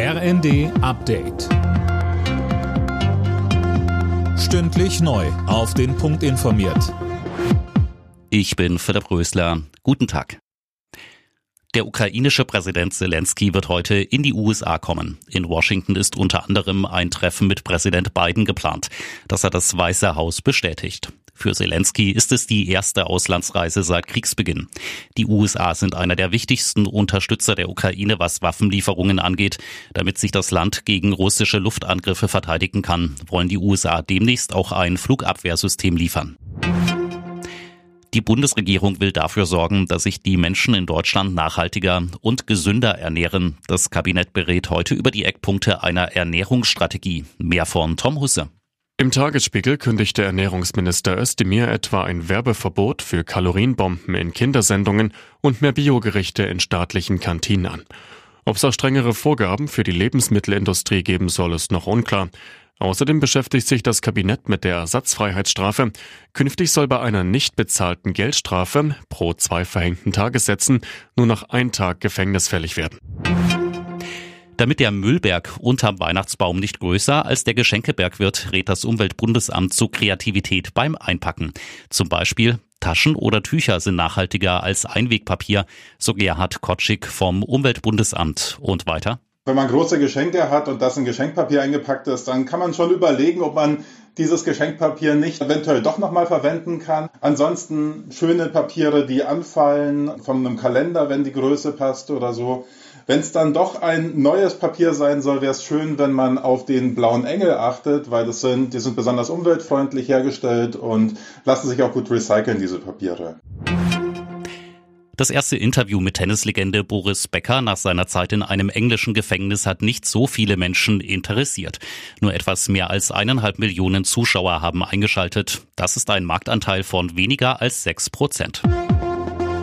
RND Update. Stündlich neu. Auf den Punkt informiert. Ich bin Philipp Rösler. Guten Tag. Der ukrainische Präsident Zelensky wird heute in die USA kommen. In Washington ist unter anderem ein Treffen mit Präsident Biden geplant. Das hat das Weiße Haus bestätigt. Für Zelensky ist es die erste Auslandsreise seit Kriegsbeginn. Die USA sind einer der wichtigsten Unterstützer der Ukraine, was Waffenlieferungen angeht. Damit sich das Land gegen russische Luftangriffe verteidigen kann, wollen die USA demnächst auch ein Flugabwehrsystem liefern. Die Bundesregierung will dafür sorgen, dass sich die Menschen in Deutschland nachhaltiger und gesünder ernähren. Das Kabinett berät heute über die Eckpunkte einer Ernährungsstrategie. Mehr von Tom Husse. Im Tagesspiegel kündigte Ernährungsminister Özdemir etwa ein Werbeverbot für Kalorienbomben in Kindersendungen und mehr Biogerichte in staatlichen Kantinen an. Ob es auch strengere Vorgaben für die Lebensmittelindustrie geben soll, ist noch unklar. Außerdem beschäftigt sich das Kabinett mit der Ersatzfreiheitsstrafe. Künftig soll bei einer nicht bezahlten Geldstrafe pro zwei verhängten Tagessätzen nur noch ein Tag Gefängnis fällig werden. Damit der Müllberg unterm Weihnachtsbaum nicht größer als der Geschenkeberg wird, rät das Umweltbundesamt zu Kreativität beim Einpacken. Zum Beispiel Taschen oder Tücher sind nachhaltiger als Einwegpapier, so Gerhard Kotschik vom Umweltbundesamt. Und weiter? Wenn man große Geschenke hat und das in Geschenkpapier eingepackt ist, dann kann man schon überlegen, ob man dieses Geschenkpapier nicht eventuell doch nochmal verwenden kann. Ansonsten schöne Papiere, die anfallen, von einem Kalender, wenn die Größe passt oder so. Wenn es dann doch ein neues Papier sein soll, wäre es schön, wenn man auf den blauen Engel achtet, weil das sind, die sind besonders umweltfreundlich hergestellt und lassen sich auch gut recyceln, diese Papiere. Das erste Interview mit Tennislegende Boris Becker nach seiner Zeit in einem englischen Gefängnis hat nicht so viele Menschen interessiert. Nur etwas mehr als eineinhalb Millionen Zuschauer haben eingeschaltet. Das ist ein Marktanteil von weniger als sechs Prozent.